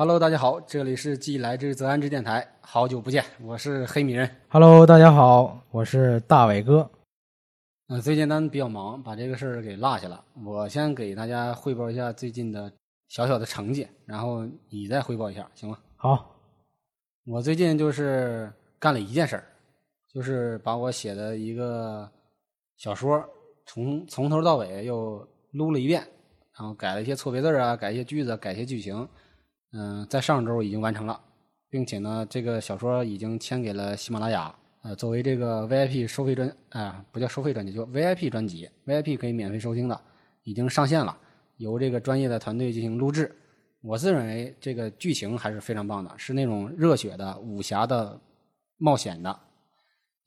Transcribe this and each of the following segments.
Hello，大家好，这里是既来之则安之电台，好久不见，我是黑米人。Hello，大家好，我是大伟哥。呃，最近咱比较忙，把这个事儿给落下了。我先给大家汇报一下最近的小小的成绩，然后你再汇报一下，行吗？好，我最近就是干了一件事儿，就是把我写的一个小说从从头到尾又撸了一遍，然后改了一些错别字儿啊，改一些句子，改一些剧情。嗯、在上周已经完成了，并且呢，这个小说已经签给了喜马拉雅，呃，作为这个 VIP 收费专啊、不叫收费专辑，就 VIP 专辑，VIP 可以免费收听的，已经上线了，由这个专业的团队进行录制。我自认为这个剧情还是非常棒的，是那种热血的、武侠的、冒险的。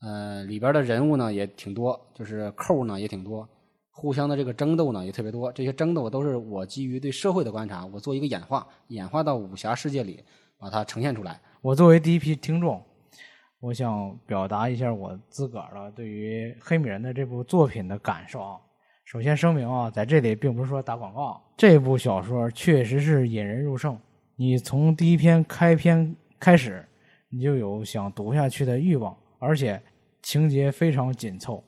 呃，里边的人物呢也挺多，就是扣呢也挺多，互相的这个争斗呢也特别多。这些争斗都是我基于对社会的观察，我做一个演化，演化到武侠世界里，把它呈现出来。我作为第一批听众，我想表达一下我自个儿的对于黑米人的这部作品的感受啊。首先声明啊，在这里并不是说打广告，这部小说确实是引人入胜。你从第一篇开篇开始，你就有想读下去的欲望，而且情节非常紧凑，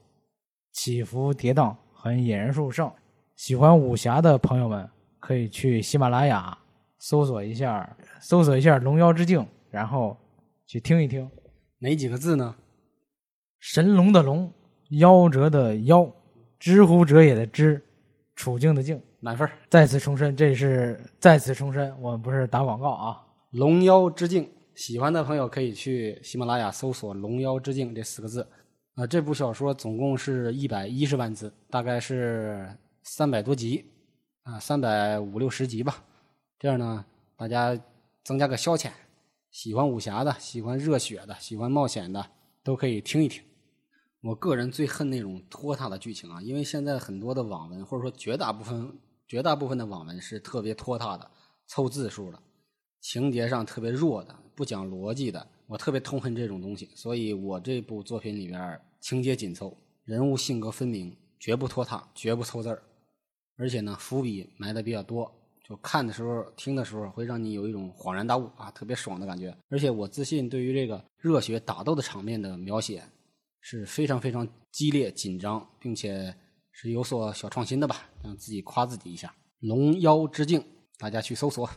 起伏跌宕，很引人入胜。喜欢武侠的朋友们可以去喜马拉雅搜索一下，搜索一下《龙妖之境》，然后去听一听。哪几个字呢？神龙的龙，夭折的夭，知乎者也的知，处境的境。满分儿。再次重申，这是再次重申，我们不是打广告啊。龙妖之境，喜欢的朋友可以去喜马拉雅搜索“龙妖之境”这四个字。啊、这部小说总共是一百一十万字，大概是三百多集，啊，三百五六十集吧。这样呢，大家增加个消遣，喜欢武侠的、喜欢热血的、喜欢冒险的，都可以听一听。我个人最恨那种拖沓的剧情啊，因为现在很多的网文，或者说绝大部分绝大部分的网文是特别拖沓的、凑字数的。情节上特别弱的、不讲逻辑的，我特别痛恨这种东西。所以我这部作品里边情节紧凑，人物性格分明，绝不拖沓，绝不凑字儿，而且呢伏笔埋的比较多，就看的时候、听的时候会让你有一种恍然大悟啊，特别爽的感觉。而且我自信对于这个热血打斗的场面的描写是非常非常激烈、紧张，并且是有所小创新的吧，让自己夸自己一下。龙妖之境，大家去搜索。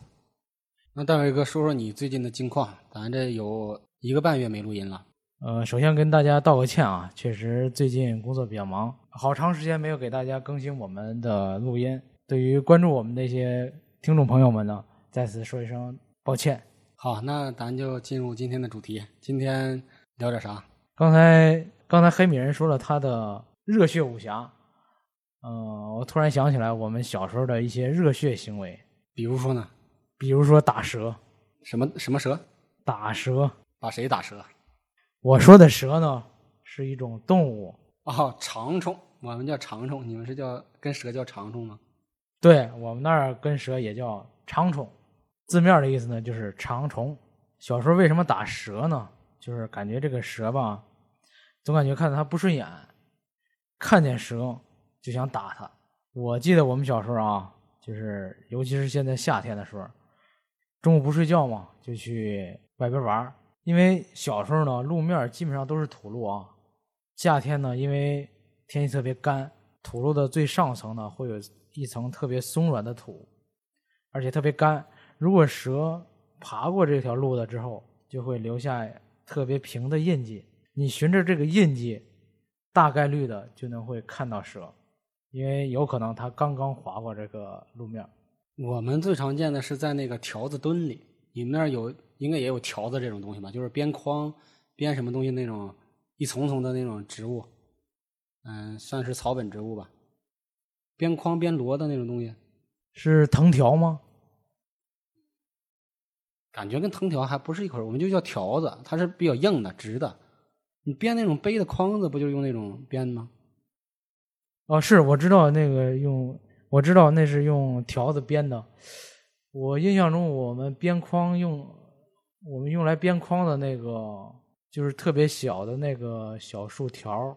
那大伟哥说说你最近的近况，咱这有一个半月没录音了。呃，首先跟大家道个歉啊，确实最近工作比较忙，好长时间没有给大家更新我们的录音。对于关注我们的一些听众朋友们呢，再次说一声抱歉。好，那咱就进入今天的主题。今天聊点啥？刚才刚才黑米人说了他的热血武侠，呃，我突然想起来我们小时候的一些热血行为，比如说呢？比如说打蛇，什么什么蛇？打蛇。把谁打蛇？我说的蛇呢，是一种动物，哦，长虫，我们叫长虫，你们是叫跟蛇叫长虫吗？对我们那儿跟蛇也叫长虫，字面的意思呢就是长虫。小时候为什么打蛇呢？就是感觉这个蛇吧，总感觉看着它不顺眼，看见蛇就想打它。我记得我们小时候啊，就是尤其是现在夏天的时候，中午不睡觉嘛，就去外边玩儿因为小时候呢，路面基本上都是土路啊。夏天呢，因为天气特别干，土路的最上层呢会有一层特别松软的土，而且特别干。如果蛇爬过这条路了之后，就会留下特别平的印记。你循着这个印记，大概率的就能会看到蛇，因为有可能它刚刚划过这个路面。我们最常见的是在那个条子墩里，你们那儿有应该也有条子这种东西吧？就是编筐、编什么东西那种一丛丛的那种植物，嗯，算是草本植物吧。编筐、编罗的那种东西，是藤条吗？感觉跟藤条还不是一块儿，我们就叫条子，它是比较硬的、直的。你编那种背的筐子，不就是用那种编吗？哦，是我知道那个用，我知道那是用条子编的。我印象中，我们编筐用，我们用来编筐的那个，就是特别小的那个小树条，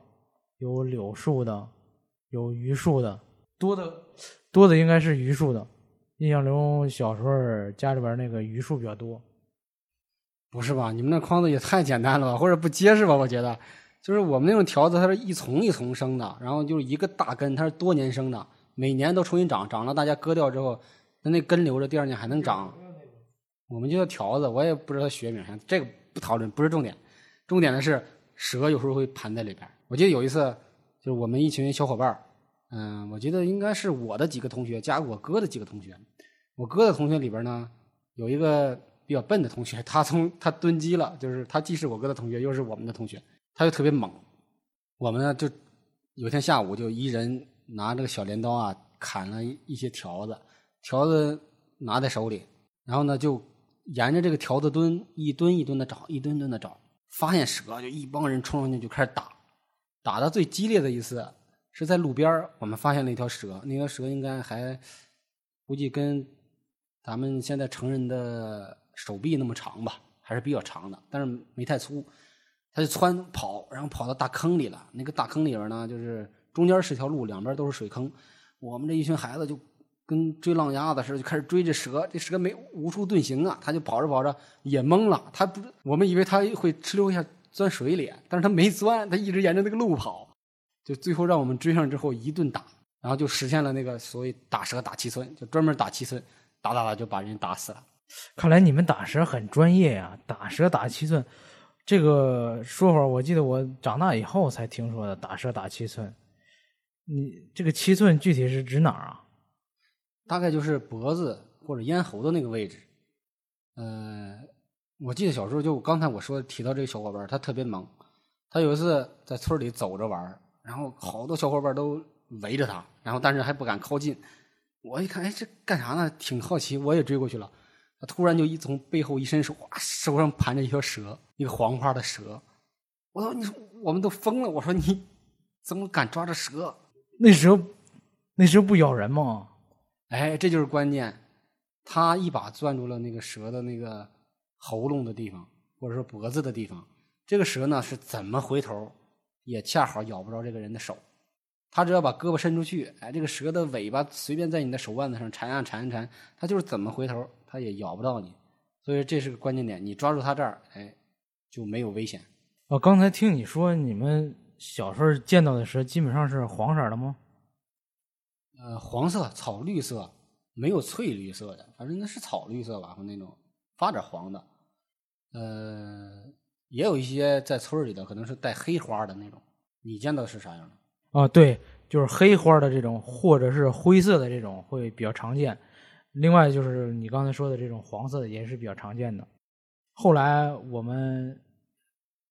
有柳树的，有榆树的，多的多的应该是榆树的，印象中小时候家里边那个榆树比较多。不是吧？你们那筐子也太简单了吧，或者不结实吧？我觉得，就是我们那种条子，它是一丛一丛生的，然后就是一个大根，它是多年生的，每年都重新长，长了大家割掉之后，那那根留着，第二年还能长。我们就叫条子，我也不知道学名，这个不讨论，不是重点。重点的是蛇有时候会盘在里边。我记得有一次，就是我们一群小伙伴嗯，我记得应该是我的几个同学加我哥的几个同学，我哥的同学里边呢有一个。比较笨的同学，他从他蹲机了，就是他既是我哥的同学，又是我们的同学，他就特别猛。我们呢，就有一天下午就一人拿这个小镰刀啊，砍了一些条子，条子拿在手里，然后呢，就沿着这个条子墩一墩一墩的找，一墩墩的找，发现蛇，就一帮人冲上去就开始打。打的最激烈的一次是在路边我们发现了一条蛇，那条蛇应该还估计跟咱们现在成人的。手臂那么长吧，还是比较长的，但是没太粗。他就窜跑，然后跑到大坑里了。那个大坑里边呢，就是中间是条路，两边都是水坑。我们这一群孩子就跟追浪鸭子似的，就开始追这蛇。这蛇没无处遁形啊，他就跑着跑着也懵了。他不，我们以为他会哧溜一下钻水里，但是他没钻，他一直沿着那个路跑。就最后让我们追上之后一顿打，然后就实现了那个所谓打蛇打七寸，就专门打七寸，打打打就把人打死了。看来你们打蛇很专业呀！打蛇打七寸，这个说法我记得我长大以后才听说的。打蛇打七寸，你这个七寸具体是指哪儿啊？大概就是脖子或者咽喉的那个位置。呃，我记得小时候就刚才我说提到这个小伙伴，他特别萌。他有一次在村里走着玩，然后好多小伙伴都围着他，然后但是还不敢靠近。我一看，哎，这干啥呢？挺好奇，我也追过去了。他突然就一从背后一伸手，哇，手上盘着一条蛇，一个黄花的蛇。我说：“你说我们都疯了！”我说：“你怎么敢抓着蛇？那蛇，那蛇不咬人吗？”哎，这就是关键。他一把攥住了那个蛇的那个喉咙的地方，或者说脖子的地方。这个蛇呢，是怎么回头也恰好咬不着这个人的手。他只要把胳膊伸出去，哎，这个蛇的尾巴随便在你的手腕子上缠啊缠缠，它就是怎么回头。它也咬不到你，所以这是个关键点。你抓住它这儿，哎，就没有危险。我刚才听你说，你们小时候见到的蛇基本上是黄色的吗？呃，黄色、草绿色，没有翠绿色的，反正那是草绿色吧，或那种发点黄的。呃，也有一些在村里的，可能是带黑花的那种。你见到是啥样的？啊，对，就是黑花的这种，或者是灰色的这种会比较常见。另外就是你刚才说的这种黄色的也是比较常见的。后来我们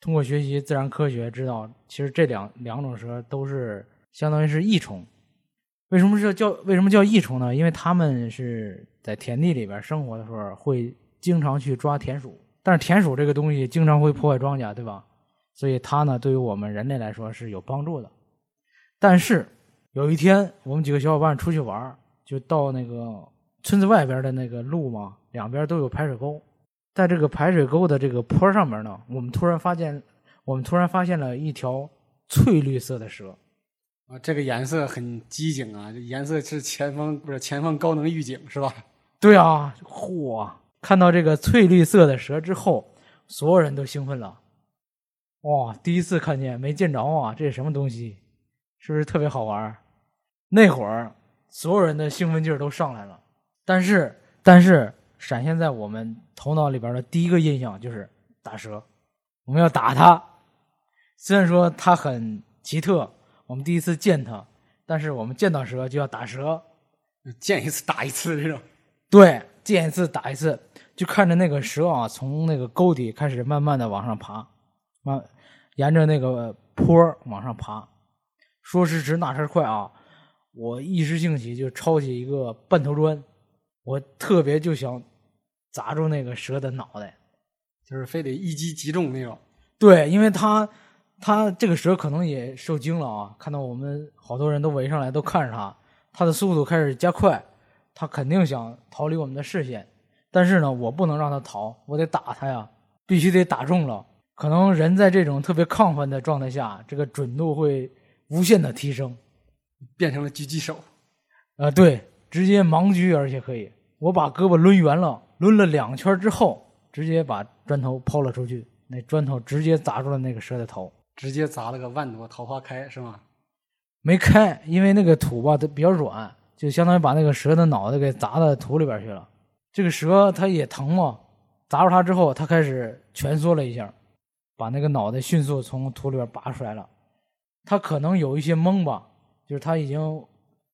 通过学习自然科学知道，其实这两两种蛇都是相当于是益虫。为什么是叫为什么叫益虫呢？因为它们是在田地里边生活的时候会经常去抓田鼠，但是田鼠这个东西经常会破坏庄稼，对吧？所以它呢对于我们人类来说是有帮助的。但是有一天我们几个小伙伴出去玩，就到那个。村子外边的那个路嘛，两边都有排水沟，在这个排水沟的这个坡上面呢，我们突然发现，我们突然发现了一条翠绿色的蛇，啊，这个颜色很机警啊，这颜色是前方不是前方高能预警是吧？对啊，嚯！看到这个翠绿色的蛇之后，所有人都兴奋了，哇，第一次看见，没见着啊，这是什么东西？是不是特别好玩？那会儿所有人的兴奋劲儿都上来了。但是，但是闪现在我们头脑里边的第一个印象就是打蛇，我们要打它。虽然说它很奇特，我们第一次见它，但是我们见到蛇就要打蛇，见一次打一次这种。对，见一次打一次，就看着那个蛇啊，从那个沟底开始慢慢的往上爬，慢沿着那个坡往上爬。说时迟，那时快啊！我一时兴起就抄起一个半头砖。我特别就想砸住那个蛇的脑袋，就是非得一击即中那种。对，因为他他这个蛇可能也受惊了啊，看到我们好多人都围上来都看着他，他的速度开始加快，他肯定想逃离我们的视线。但是呢，我不能让他逃，我得打他呀，必须得打中了。可能人在这种特别亢奋的状态下，这个准度会无限的提升，变成了狙击手。啊，对。直接盲狙，而且可以我把胳膊抡圆了，抡了两圈之后，直接把砖头抛了出去，那砖头直接砸住了那个蛇的头，直接砸了个万朵桃花开，是吗？没开，因为那个土吧它比较软，就相当于把那个蛇的脑袋给砸到土里边去了。这个蛇它也疼嘛，砸住它之后，它开始蜷缩了一下，把那个脑袋迅速从土里边拔出来了。它可能有一些懵吧，就是它已经，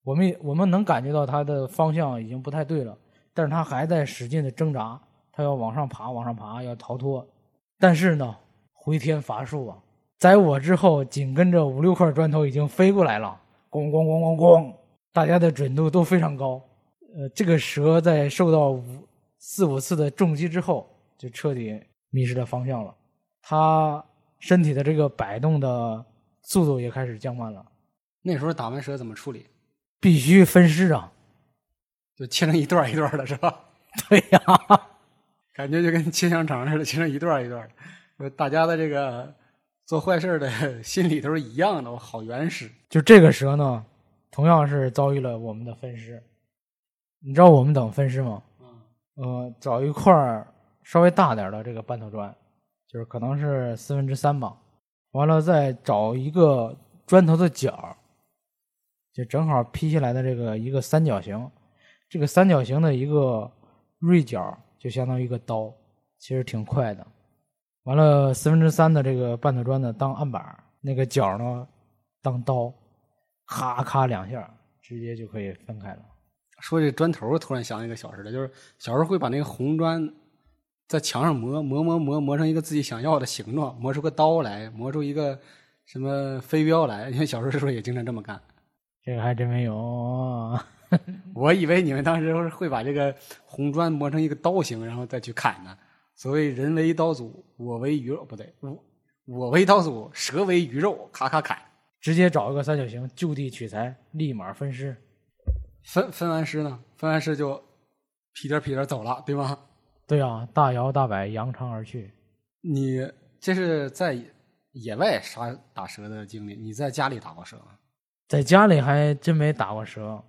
我们我们能感觉到它的方向已经不太对了，但是他还在使劲的挣扎，他要往上爬，往上爬，要逃脱。但是呢，回天乏术啊！在我之后，紧跟着五六块砖头已经飞过来了，咣咣咣咣咣，大家的准度都非常高。呃，这个蛇在受到五四五次的重击之后，就彻底迷失了方向了。它身体的这个摆动的速度也开始降慢了。那时候打完蛇怎么处理？必须分尸啊！就切成一段一段的，是吧？对呀，感觉就跟切香肠似的，切成一段一段的。大家的这个做坏事的 心理都是一样的，我好原始。就这个蛇呢，同样是遭遇了我们的分尸。你知道我们怎么分尸吗？呃，找一块稍微大点的这个半头砖，就是可能是四分之三吧。完了再找一个砖头的角，就正好劈下来的这个一个三角形。这个三角形的一个锐角就相当于一个刀，其实挺快的。完了四分之三的这个半头砖呢当案板，那个角呢当刀，咔咔两下，直接就可以分开了。说这砖头，突然想起一个小事来，就是小时候会把那个红砖在墙上磨磨磨磨磨成一个自己想要的形状，磨出个刀来，磨出一个什么飞镖来。因为小时候是不是也经常这么干。这个还真没有。我以为你们当时会把这个红砖磨成一个刀形，然后再去砍呢。所谓人为刀俎，我为鱼肉，不对，我我为刀俎，蛇为鱼肉，咔咔砍，直接找一个三角形，就地取材，立马分尸。分分完尸呢？分完尸就屁颠屁颠走了，对吗？对啊，大摇大摆扬长而去。你这是在野外杀打蛇的经历？你在家里打过蛇吗？在家里还真没打过蛇，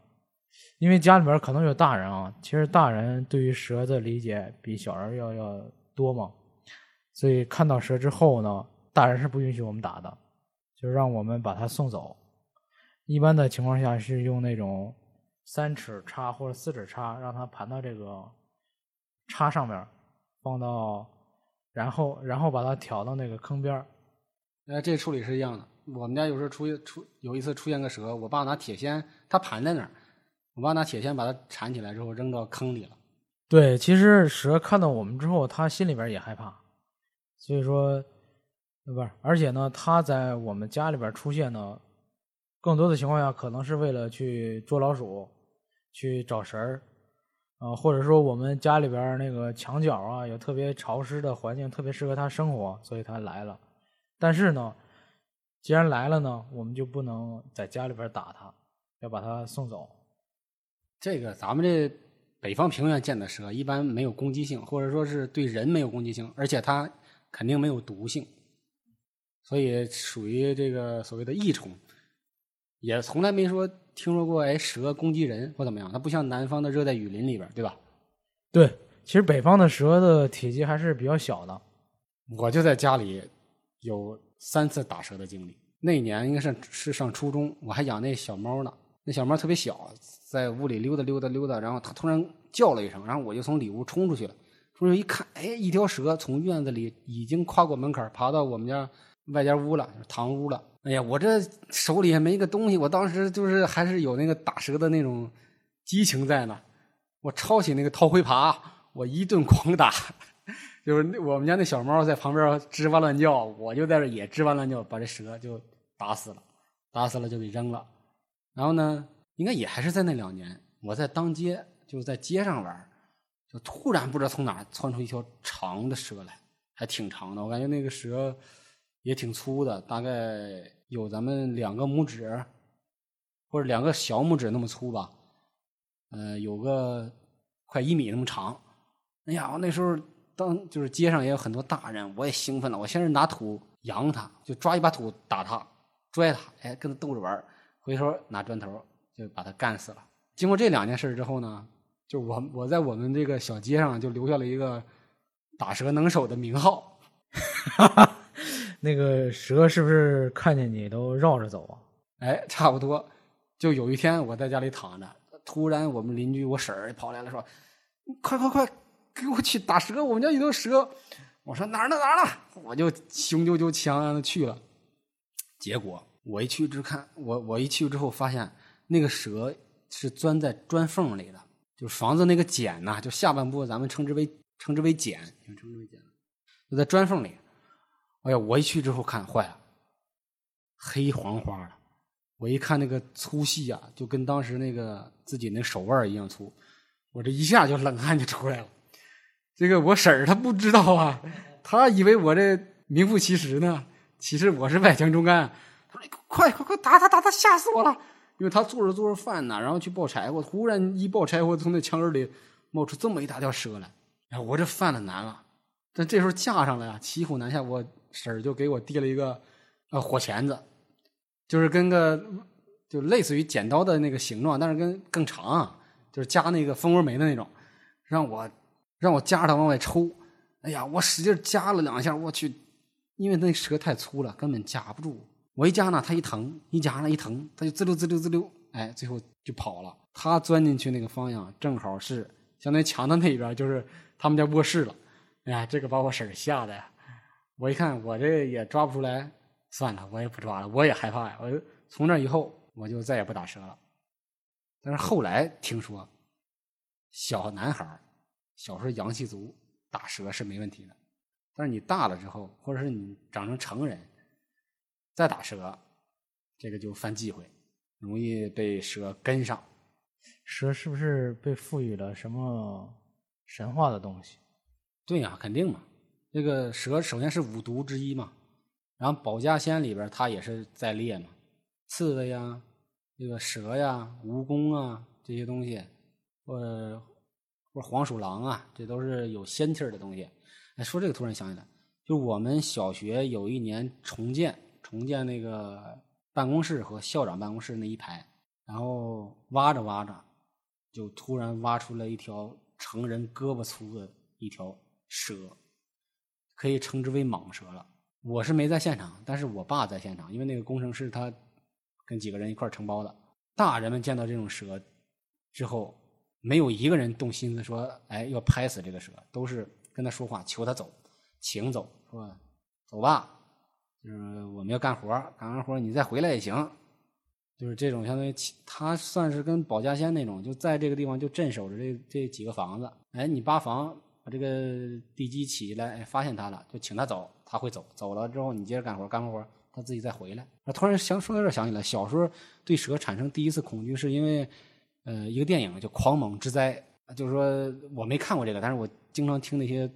因为家里边可能有大人啊。其实大人对于蛇的理解比小人要要多嘛，所以看到蛇之后呢，大人是不允许我们打的，就让我们把它送走。一般的情况下是用那种。三尺叉或者四尺叉，让它盘到这个叉上面，放到，然后然后把它挑到那个坑边儿。呃，这处理是一样的。我们家有时候出出有一次出现个蛇，我爸拿铁锨，它盘在那儿，我爸拿铁锨把它铲起来之后扔到坑里了。对，其实蛇看到我们之后，它心里边也害怕，所以说，不是，而且呢，它在我们家里边出现呢，更多的情况下可能是为了去捉老鼠。去找食儿，啊，或者说我们家里边那个墙角啊，有特别潮湿的环境，特别适合它生活，所以它来了。但是呢，既然来了呢，我们就不能在家里边打它，要把它送走。这个咱们这北方平原见的蛇一般没有攻击性，或者说是对人没有攻击性，而且它肯定没有毒性，所以属于这个所谓的异虫，也从来没说。听说过哎，蛇攻击人或怎么样？它不像南方的热带雨林里边，对吧？对，其实北方的蛇的体积还是比较小的。我就在家里有三次打蛇的经历。那年应该是是上初中，我还养那小猫呢。那小猫特别小，在屋里溜达溜达溜达，然后它突然叫了一声，然后我就从里屋冲出去了。冲出去一看，哎，一条蛇从院子里已经跨过门槛，爬到我们家外间屋了，堂屋了。哎呀，我这手里也没个东西，我当时就是还是有那个打蛇的那种激情在呢。我抄起那个掏灰耙，我一顿狂打，就是我们家那小猫在旁边吱哇乱叫，我就在这也吱哇乱叫，把这蛇就打死了，打死了就给扔了。然后呢，应该也还是在那两年，我在当街，就在街上玩，就突然不知道从哪窜出一条长的蛇来，还挺长的，我感觉那个蛇也挺粗的，大概。有咱们两个拇指，或者两个小拇指那么粗吧，呃，有个快一米那么长。哎呀，那时候当就是街上也有很多大人，我也兴奋了。我先是拿土扬他，就抓一把土打他，拽他，哎，跟他逗着玩回头拿砖头就把他干死了。经过这两件事之后呢，就我我在我们这个小街上就留下了一个打蛇能手的名号。那个蛇是不是看见你都绕着走啊？哎，差不多。就有一天我在家里躺着，突然我们邻居我婶儿跑来了，说：“快快快，给我去打蛇！我们家有条蛇。”我说：“哪儿呢？哪儿呢？”我就雄赳赳气昂昂的去了。结果我一去之看，我我一去之后发现那个蛇是钻在砖缝里的，就是房子那个茧呐、就下半部咱们称之为称之为茧，称之为茧，就在砖缝里。哎呀，我一去之后看坏了，黑黄花的。我一看那个粗细啊，就跟当时那个自己那手腕一样粗，我这一下就冷汗就出来了。这个我婶儿她不知道啊，她以为我这名副其实呢，其实我是外强中干。：“快快快打他打他，吓死我了！”因为他做着做着饭呢，然后去抱柴火，突然一抱柴火，从那墙根里冒出这么一大条蛇来。哎，我这犯了难了。但这时候架上了呀，骑虎难下，我婶儿就给我递了一个呃火钳子。就是跟个就类似于剪刀的那个形状，但是跟更长，就是夹那个蜂窝煤的那种，让我让我夹着它往外抽。哎呀，我使劲夹了两下，我去，因为那蛇太粗了，根本夹不住。我一夹呢，它一疼；一夹呢，一疼，它就滋溜滋溜滋溜，哎，最后就跑了。它钻进去那个方向，正好是相当于墙的那边，就是他们家卧室了。哎呀，这个把我婶吓的呀！我一看，我这也抓不出来。算了，我也不抓了，我也害怕呀。我就从那以后，我就再也不打蛇了。但是后来听说，小男孩小时候阳气足，打蛇是没问题的。但是你大了之后，或者是你长成成人，再打蛇，这个就犯忌讳，容易被蛇跟上。蛇是不是被赋予了什么神话的东西？对呀、肯定嘛。这个蛇首先是五毒之一嘛。然后保家仙里边，它也是在列嘛，刺猬呀、这个蛇呀、蜈蚣啊这些东西，或者或者黄鼠狼啊，这都是有仙气儿的东西。哎，说这个突然想起来，就我们小学有一年重建，重建那个办公室和校长办公室那一排，然后挖着挖着，就突然挖出了一条成人胳膊粗的一条蛇，可以称之为蟒蛇了。我是没在现场，但是我爸在现场，因为那个工程师他跟几个人一块承包的。大人们见到这种蛇之后，没有一个人动心思说：“哎，要拍死这个蛇。”都是跟他说话，求他走，请走，说走吧，就是我们要干活，干完活你再回来也行。就是这种相当于他算是跟保家仙那种，就在这个地方就镇守着这这几个房子。哎，你扒房把这个地基起来，哎，发现他了，就请他走。他会走，走了之后你接着干活，干完活他自己再回来。啊，突然想说到这想起来，小时候对蛇产生第一次恐惧，是因为呃一个电影叫《狂蟒之灾》，就是说我没看过这个，但是我经常听那些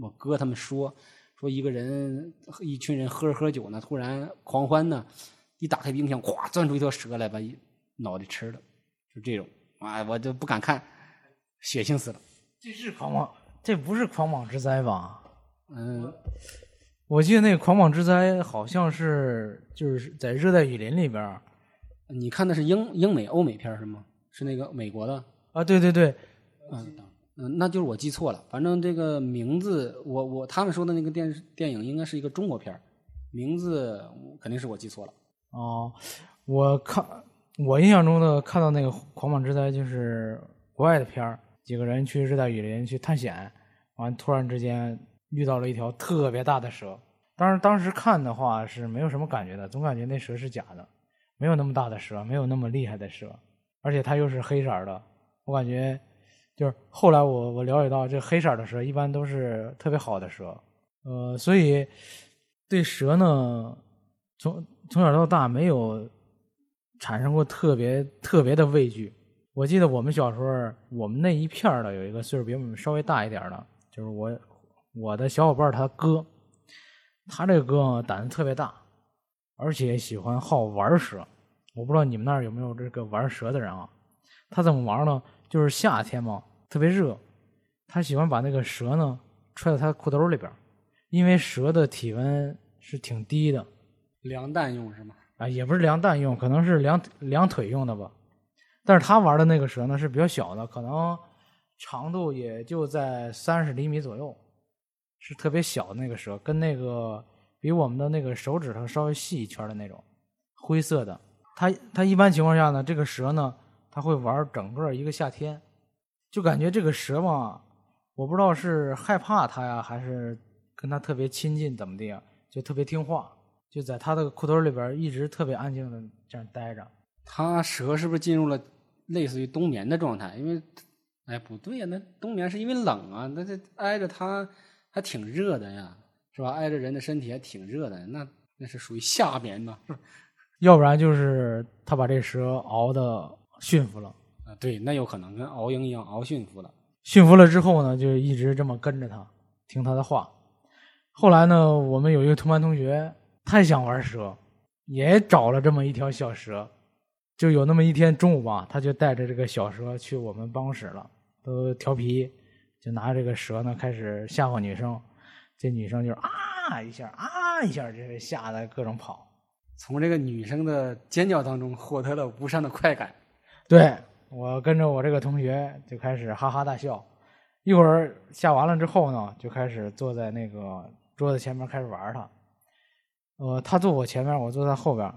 我哥他们说，说一个人一群人喝着喝酒呢，突然狂欢呢，一打开冰箱，咵钻出一条蛇来，把一脑袋吃了，就这种，哎，我就不敢看，血腥死了。这是狂妄，这不是狂妄之灾吧？嗯，我记得那个狂妄之灾好像是就是在热带雨林里边儿你看的是英英美欧美片是吗？是那个美国的？啊，对对对，嗯那就是我记错了。反正这个名字，我我他们说的那个电视电影应该是一个中国片名字肯定是我记错了。哦，我看我印象中的看到那个狂蟒之灾就是国外的片儿，几个人去热带雨林去探险，完突然之间遇到了一条特别大的蛇。当时当时看的话是没有什么感觉的，总感觉那蛇是假的，没有那么大的蛇，没有那么厉害的蛇，而且它又是黑色的。我感觉就是后来我我了解到，这黑色的蛇一般都是特别好的蛇，呃，所以对蛇呢，从从小到大没有产生过特别特别的畏惧。我记得我们小时候，我们那一片的有一个岁数比我们稍微大一点的，就是我我的小伙伴他哥，他这个哥胆子特别大，而且喜欢好玩蛇。我不知道你们那儿有没有这个玩蛇的人啊？他怎么玩呢？就是夏天嘛，特别热，他喜欢把那个蛇呢揣在他裤兜里边儿，因为蛇的体温是挺低的凉蛋用是吗？啊，也不是量蛋用，可能是量量腿用的吧。但是他玩的那个蛇呢是比较小的，可能长度也就在三十厘米左右，是特别小的那个蛇，跟那个比我们的那个手指头稍微细一圈的那种，灰色的。它它一般情况下呢，这个蛇呢，它会玩整个一个夏天，就感觉这个蛇嘛，我不知道是害怕它呀，还是跟它特别亲近怎么的呀，就特别听话，就在它的裤兜里边一直特别安静的这样待着。它蛇是不是进入了类似于冬眠的状态？因为，哎，不对呀，那冬眠是因为冷啊，那这挨着它还挺热的呀，是吧？挨着人的身体还挺热的，那那是属于夏眠呢，要不然就是他把这蛇熬的驯服了。啊，对，那有可能跟熬鹰一样熬驯服了。驯服了之后呢，就一直这么跟着他，听他的话。后来呢，我们有一个同班同学太想玩蛇，也找了这么一条小蛇。就有那么一天中午吧，他就带着这个小蛇去我们办公室了，都调皮，就拿这个蛇呢开始吓唬女生。这女生就啊一下啊一下，这是吓得各种跑。从这个女生的尖叫当中获得了无上的快感。对我跟着我这个同学就开始哈哈大笑。一会儿下完了之后呢，就开始坐在那个桌子前面开始玩它。呃，他坐我前面，我坐在后边。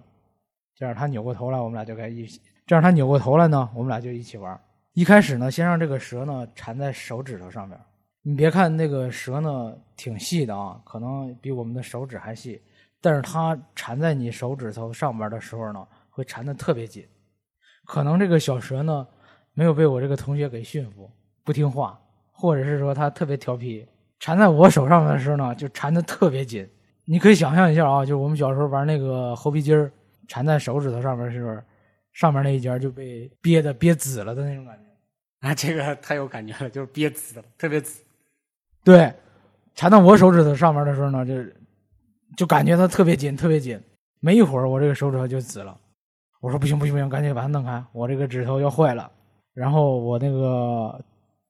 这样他扭过头来，我们俩就该一起。这样他扭过头来呢，我们俩就一起玩。一开始呢，先让这个蛇呢缠在手指头上面。你别看那个蛇呢挺细的啊，可能比我们的手指还细，但是它缠在你手指头上边的时候呢，会缠得特别紧。可能这个小蛇呢没有被我这个同学给驯服，不听话，或者是说它特别调皮，缠在我手上面的时候呢，就缠得特别紧。你可以想象一下啊，就是我们小时候玩那个猴皮筋儿。缠在手指头上面是不是？上面那一节就被憋的憋紫了的那种感觉。啊，这个太有感觉了，就是憋紫了，特别紫。对，缠到我手指头上面的时候呢，就就感觉它特别紧，特别紧。没一会儿，我这个手指头就紫了。我说不行不行不行，赶紧把它弄开，我这个指头要坏了。然后我那个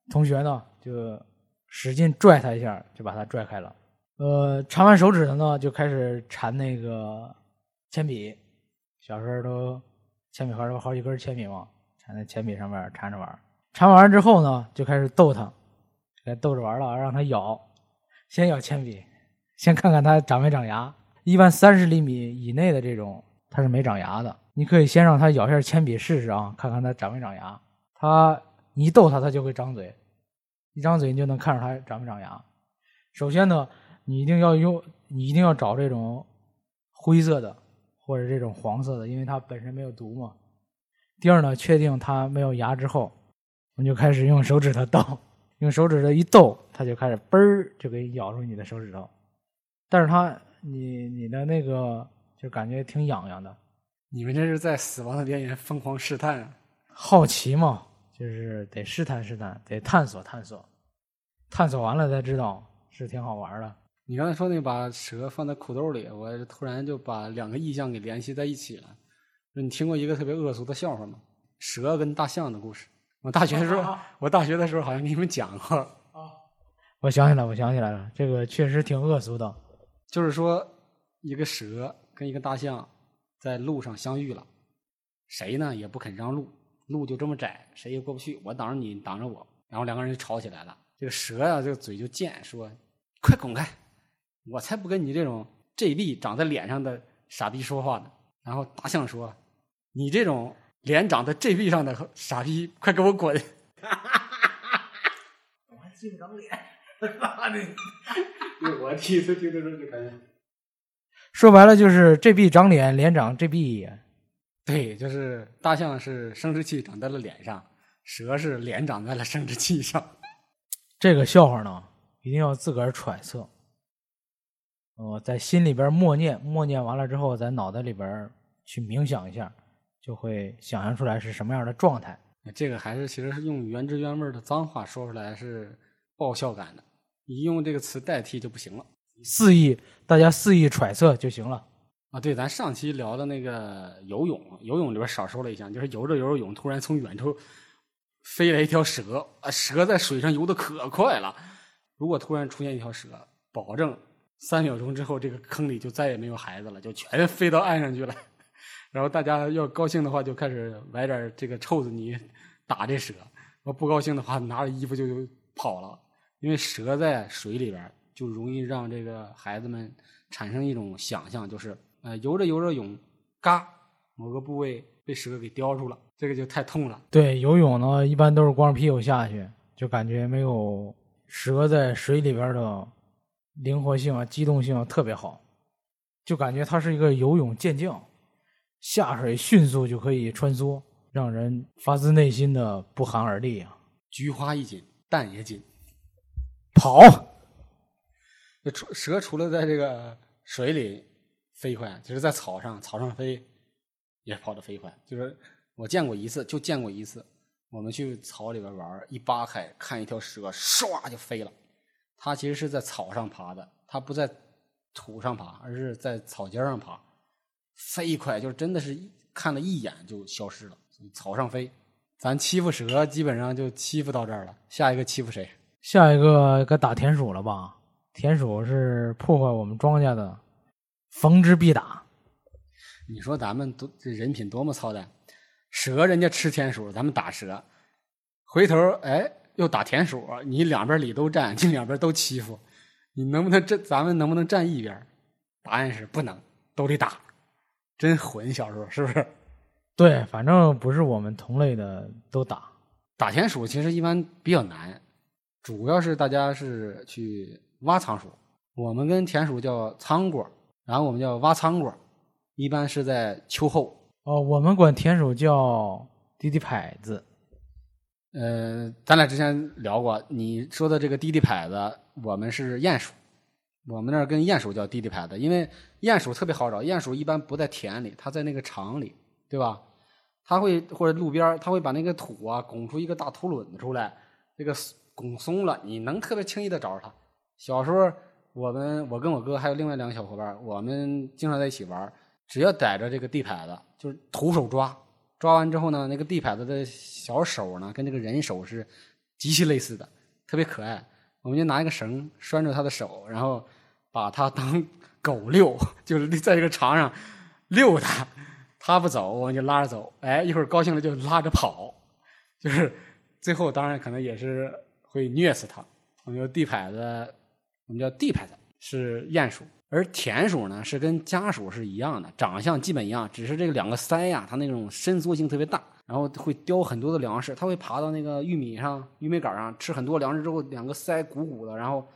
同学呢，就使劲拽他一下，就把它拽开了。呃，缠完手指头呢，就开始缠那个铅笔。小时候都铅笔盒都好几根铅笔嘛，缠在铅笔上面缠着玩。缠完之后呢，就开始逗他，该逗着玩了，让他咬，先咬铅笔，先看看它长没长牙。一般三十厘米以内的这种，它是没长牙的。你可以先让它咬下铅笔试试啊，看看它长没长牙。它你一逗它，它就会张嘴，一张嘴你就能看出它长没长牙。首先呢，你一定要用，你一定要找这种灰色的。或者这种黄色的，因为它本身没有毒嘛。第二呢，确定它没有牙之后，我们就开始用手指头逗，用手指头一逗，它就开始嘣儿就给咬住你的手指头。但是它，你你的那个就感觉挺痒痒的。你们这是在死亡的边缘疯狂试探啊？好奇嘛，就是得试探试探，得探索探索，探索完了才知道是挺好玩的。你刚才说那把蛇放在裤兜里，我突然就把两个意象给联系在一起了。你听过一个特别恶俗的笑话吗？蛇跟大象的故事。我大学的时候，我大学的时候好像给你们讲过。啊，我想起来，我想起来了，这个确实挺恶俗的。就是说，一个蛇跟一个大象在路上相遇了，谁呢也不肯让路，路就这么窄，谁也过不去。我挡着你，你挡着我，然后两个人就吵起来了。这个蛇呀，这个嘴就贱，说：“快滚开！”我才不跟你这种 JB 长在脸上的傻逼说话呢。然后大象说：“你这种脸长在 JB 上的傻逼，快给我滚！”我还记不着脸，妈的！我第一次听这种就感觉，说白了就是这臂长脸，脸长 GB。对，就是大象是生殖器长在了脸上，蛇是脸长在了生殖器上。这个笑话呢，一定要自个儿揣测。呃，在心里边默念，默念完了之后，在脑袋里边去冥想一下，就会想象出来是什么样的状态。这个还是其实是用原汁原味的脏话说出来是爆笑感的，你用这个词代替就不行了。肆意，大家肆意揣测就行了。啊，对，咱上期聊的那个游泳，游泳里边少说了一项，就是游着游着泳，突然从远处飞来一条蛇，啊，蛇在水上游的可快了。如果突然出现一条蛇，保证。三秒钟之后，这个坑里就再也没有孩子了，就全飞到岸上去了。然后大家要高兴的话，就开始买点这个臭子泥打这蛇，我不高兴的话，拿着衣服就跑了。因为蛇在水里边，就容易让这个孩子们产生一种想象，就是呃游着游着泳，嘎，某个部位被蛇给叼住了，这个就太痛了。对，游泳呢一般都是光着屁股下去，就感觉没有蛇在水里边的灵活性啊、机动性啊特别好，就感觉它是一个游泳健将，下水迅速就可以穿梭，让人发自内心的不寒而栗啊！菊花一紧，蛋也紧。跑，这蛇除了在这个水里飞快，就是在草上草上飞也跑得飞快。就是我见过一次，就见过一次，我们去草里边玩，一扒开看一条蛇，唰就飞了。它其实是在草上爬的，它不在土上爬，而是在草尖上爬，飞快，就是真的是看了一眼就消失了。草上飞，咱欺负蛇基本上就欺负到这儿了，下一个欺负谁？下一个该打田鼠了吧？田鼠是破坏我们庄稼的，逢之必打。你说咱们多这人品多么操蛋！蛇人家吃田鼠，咱们打蛇，回头哎又打田鼠，你两边里都占，你两边都欺负，你能不能这咱们能不能站一边？答案是不能，都得打。真混，小时候是不是？对，反正不是我们同类的都打。打田鼠其实一般比较难。主要是大家是去挖仓鼠，我们跟田鼠叫仓果，然后我们叫挖仓果，一般是在秋后。哦，我们管田鼠叫滴滴牌子。呃，咱俩之前聊过，你说的这个滴滴牌子，我们是鼹鼠，我们那儿跟鼹鼠叫滴滴牌子，因为鼹鼠特别好找，鼹鼠一般不在田里，它在那个场里，对吧？它会或者路边，它会把那个土啊拱出一个大土垄子出来，这个。拱松了，你能特别轻易的找着它。小时候，我们我跟我哥还有另外两个小伙伴，我们经常在一起玩。只要逮着这个地牌子，就是徒手抓，抓完之后呢，那个地牌子的小手呢，跟这个人手是极其类似的，特别可爱。我们就拿一个绳拴住他的手，然后把他当 狗遛，就是在这个场上遛他，他不走，我们就拉着走。哎，一会儿高兴了就拉着跑，就是最后当然可能也是。会虐死它。我们叫地牌子，我们叫地牌子是鼹鼠，而田鼠呢是跟家鼠是一样的，长相基本一样，只是这个两个腮呀，它那种伸缩性特别大，然后会叼很多的粮食，它会爬到那个玉米上、玉米杆上吃很多粮食之后，两个腮鼓鼓的，然后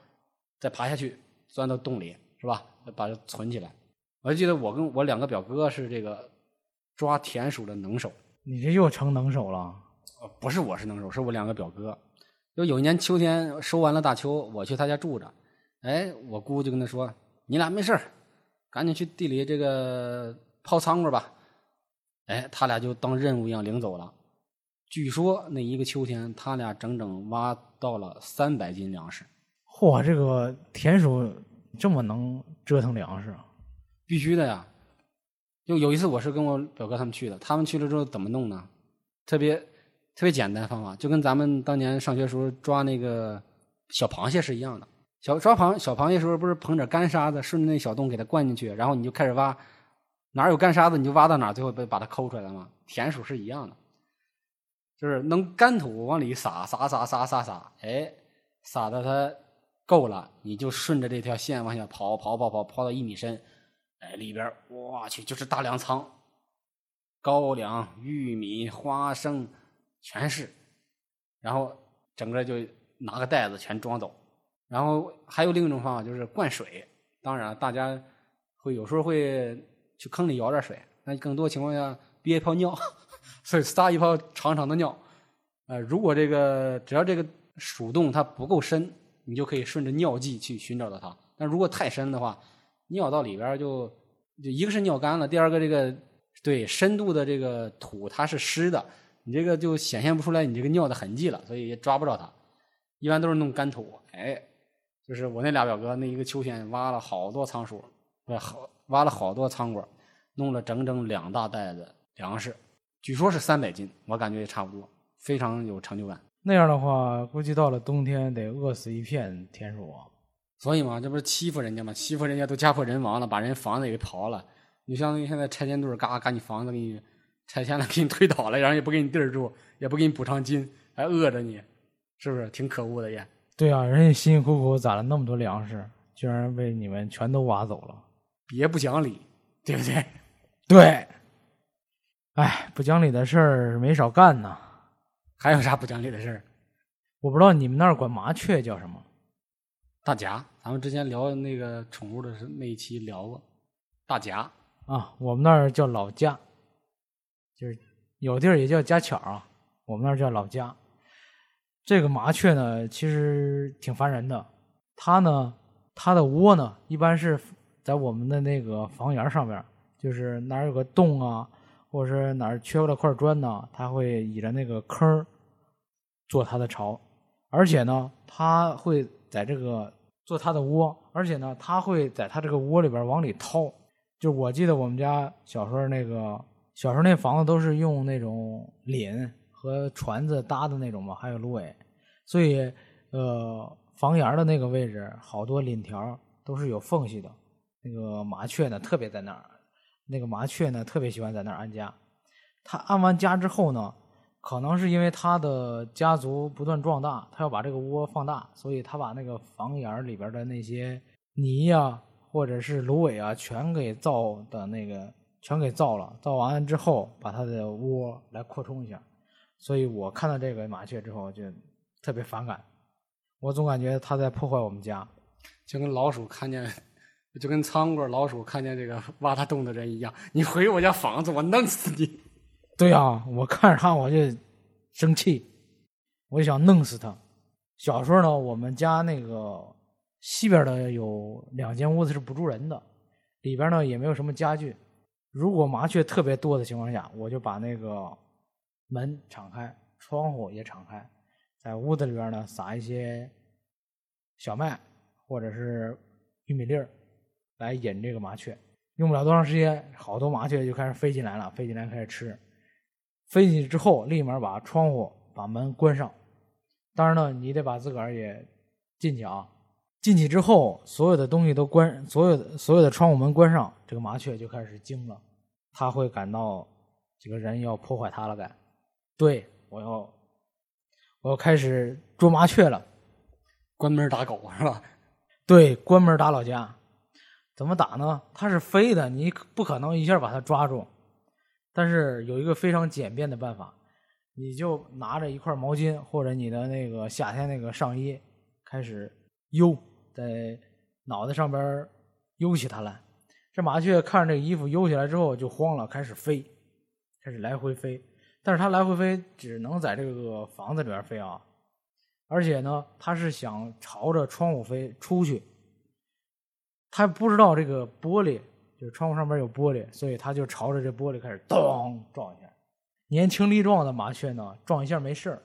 再爬下去钻到洞里，是吧？把它存起来。我记得我跟我两个表哥是这个抓田鼠的能手。你这又成能手了？不是，我是能手，是我两个表哥。就有一年秋天收完了大秋，我去他家住着，哎，我姑就跟他说：“你俩没事赶紧去地里这个刨仓库吧。”哎，他俩就当任务一样领走了。据说那一个秋天，他俩整整挖到了三百斤粮食。嚯，这个田鼠这么能折腾粮食啊？必须的呀！就有一次，我是跟我表哥他们去的，他们去了之后怎么弄呢？特别。特别简单方法，就跟咱们当年上学时候抓那个小螃蟹是一样的。小抓螃小螃蟹时候，不是捧点干沙子，顺着那小洞给它灌进去，然后你就开始挖，哪有干沙子你就挖到哪，最后被把它抠出来了嘛。田鼠是一样的，就是能干土往里撒，撒撒撒撒撒，哎，撒的它够了，你就顺着这条线往下刨刨刨刨刨到一米深，哎，里边我去就是大粮仓，高粱、玉米、花生。全是，然后整个就拿个袋子全装走，然后还有另一种方法就是灌水。当然，大家会有时候会去坑里舀点水，那更多情况下憋一泡尿，所以撒一泡长长的尿。呃，如果这个只要这个鼠洞它不够深，你就可以顺着尿迹去寻找到它。但如果太深的话，尿到里边就就一个是尿干了，第二个这个对深度的这个土它是湿的。你这个就显现不出来你这个尿的痕迹了，所以也抓不着它。一般都是弄干土，哎，就是我那俩表哥那一个秋天挖了好多仓鼠，好挖了好多仓果，弄了整整两大袋子粮食，据说是三百斤，我感觉也差不多，非常有成就感。那样的话，估计到了冬天得饿死一片田鼠。所以嘛，这不是欺负人家嘛？欺负人家都家破人亡了，把人房子给刨了，你相当于现在拆迁队，嘎嘎你房子给你。拆迁了，给你推倒了，然后也不给你地儿住，也不给你补偿金，还饿着你，是不是挺可恶的也？对啊，人家辛辛苦苦攒了那么多粮食，居然被你们全都挖走了。别不讲理，对不对？对，哎，不讲理的事儿没少干呢。还有啥不讲理的事儿？我不知道你们那儿管麻雀叫什么？大夹，咱们之前聊那个宠物的是那一期聊过，大夹啊，我们那儿叫老家，就是有地儿也叫家巧啊，我们那儿叫老家。这个麻雀呢，其实挺烦人的。它呢，它的窝呢，一般是在我们的那个房檐上边，就是哪儿有个洞啊，或者是哪儿缺了块砖呢，它会倚着那个坑做它的巢，而且呢，它会。在这个做它的窝，而且呢，它会在它这个窝里边往里掏。就我记得我们家小时候那个小时候那房子都是用那种檩和船子搭的那种嘛，还有芦苇，所以呃房檐的那个位置好多檩条都是有缝隙的。那个麻雀呢特别在那儿，那个麻雀呢特别喜欢在那儿安家。它安完家之后呢。可能是因为他的家族不断壮大，他要把这个窝放大，所以他把那个房檐里边的那些泥呀，或者是芦苇啊，全给造的那个全给造了。造完之后，把他的窝来扩充一下。所以我看到这个麻雀之后，就特别反感。我总感觉它在破坏我们家，就跟老鼠看见，就跟仓库老鼠看见这个挖它洞的人一样。你毁我家房子，我弄死你！对啊，我看着它我就生气，我就想弄死它。小时候呢，我们家那个西边的有两间屋子是不住人的，里边呢也没有什么家具。如果麻雀特别多的情况下，我就把那个门敞开，窗户也敞开，在屋子里边呢撒一些小麦或者是玉米粒儿来引这个麻雀。用不了多长时间，好多麻雀就开始飞进来了，飞进来开始吃。飞进去之后，立马把窗户、把门关上。当然呢，你得把自个儿也进去啊。进去之后，所有的东西都关，所有的所有的窗户门关上，这个麻雀就开始惊了，它会感到这个人要破坏它了，该对我要我要开始捉麻雀了，关门打狗是吧？对，关门打老家。怎么打呢？它是飞的，你不可能一下把它抓住。但是有一个非常简便的办法，你就拿着一块毛巾或者你的那个夏天那个上衣，开始悠在脑袋上边悠起它来。这麻雀看着这衣服悠起来之后就慌了，开始飞，开始来回飞。但是它来回飞只能在这个房子里边飞啊，而且呢，它是想朝着窗户飞出去，它不知道这个玻璃。就是窗户上边有玻璃，所以它就朝着这玻璃开始咚撞一下。年轻力壮的麻雀呢，撞一下没事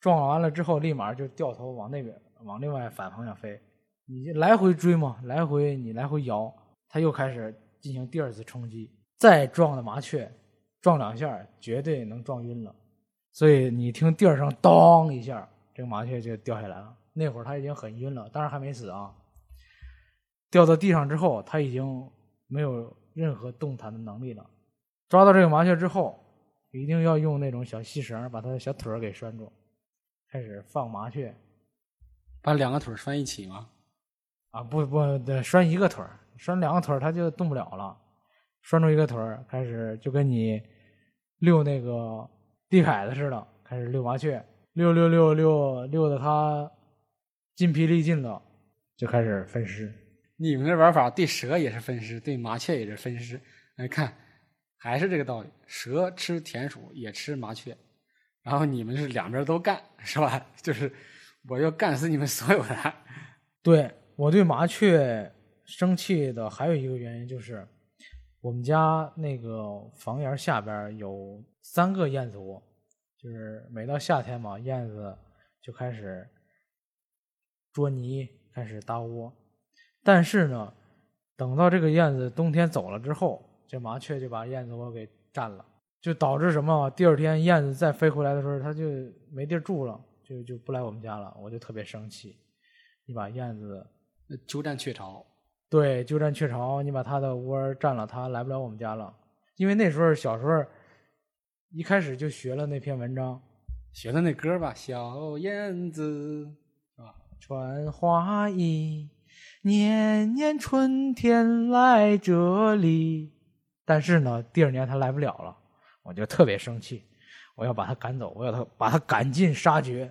撞完了之后立马就掉头往那边往另外反方向飞。你来回追嘛，来回你来回摇，它又开始进行第二次冲击。再撞的麻雀，撞两下绝对能撞晕了。所以你听地儿声当一下，这个麻雀就掉下来了。那会儿它已经很晕了，当然还没死啊。掉到地上之后，它已经。没有任何动弹的能力了。抓到这个麻雀之后，一定要用那种小细绳把它的小腿儿给拴住，开始放麻雀。把两个腿拴一起吗？啊，不不，得拴一个腿儿，拴两个腿儿它就动不了了。拴住一个腿儿，开始就跟你遛那个地凯子似的，开始遛麻雀，遛遛遛遛遛的它筋疲力尽了，就开始分尸。你们这玩法对蛇也是分尸，对麻雀也是分尸。来看，还是这个道理。蛇吃田鼠，也吃麻雀，然后你们是两边都干，是吧？就是我要干死你们所有的。对我对麻雀生气的还有一个原因就是，我们家那个房檐下边有三个燕子窝，就是每到夏天嘛，燕子就开始捉泥，开始搭窝。但是呢，等到这个燕子冬天走了之后，这麻雀就把燕子窝给占了，就导致什么？第二天燕子再飞回来的时候，它就没地儿住了，就就不来我们家了。我就特别生气，你把燕子鸠占鹊巢，对，鸠占鹊巢，你把它的窝占了，它来不了我们家了。因为那时候小时候一开始就学了那篇文章，学的那歌吧，小燕子，是吧？穿花衣，年年春天来这里。但是呢，第二年他来不了了，我就特别生气，我要把他赶走，我要他把他赶尽杀绝。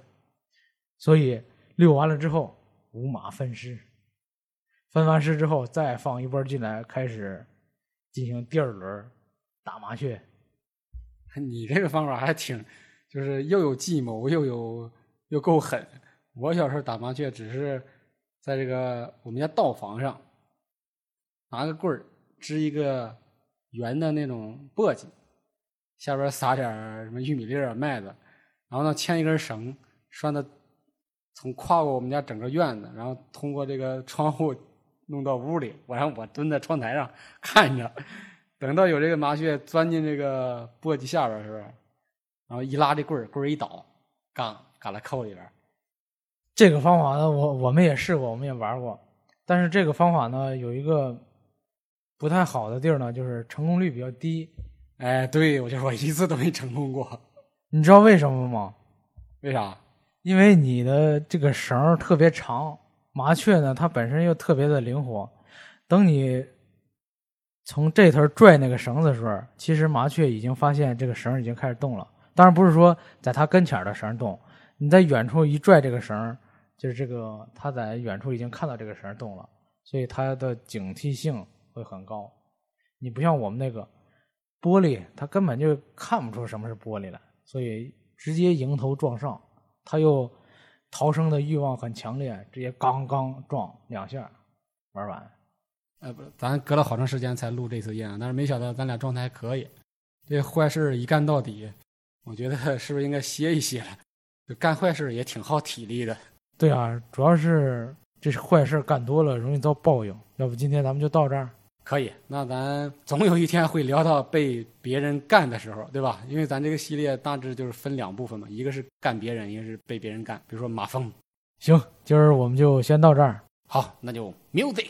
所以遛完了之后，五马分尸，分完尸之后再放一波进来，开始进行第二轮打麻雀。你这个方法还挺，就是又有计谋，又有又够狠。我小时候打麻雀，只是在这个我们家道房上拿个棍儿支一个圆的那种簸箕，下边撒点什么玉米粒儿、麦子，然后呢牵一根绳拴到从跨过我们家整个院子，然后通过这个窗户弄到屋里，我让我蹲在窗台上看着。等到有这个麻雀钻进这个簸箕下边，是不是？然后一拉这棍儿，棍儿一倒，杠嘎了扣里边。这个方法呢，我我们也试过，我们也玩过。但是这个方法呢，有一个不太好的地儿呢，就是成功率比较低。哎，对，我就说一次都没成功过。你知道为什么吗？为啥？因为你的这个绳特别长，麻雀呢，它本身又特别的灵活。等你。从这头拽那个绳子的时候，其实麻雀已经发现这个绳已经开始动了。当然不是说在它跟前的绳动，你在远处一拽这个绳，就是这个它在远处已经看到这个绳动了，所以它的警惕性会很高。你不像我们那个玻璃，它根本就看不出什么是玻璃来，所以直接迎头撞上，它又逃生的欲望很强烈，直接刚刚撞两下，玩完。呃，不，咱隔了好长时间才录这次音，但是没想到咱俩状态还可以。这坏事一干到底，我觉得是不是应该歇一歇了？就干坏事也挺耗体力的。对啊，主要是这是坏事干多了容易遭报应。要不今天咱们就到这儿？可以，那咱总有一天会聊到被别人干的时候，对吧？因为咱这个系列大致就是分两部分嘛，一个是干别人，一个是被别人干。比如说马蜂。行，今儿我们就先到这儿。好，那就 music。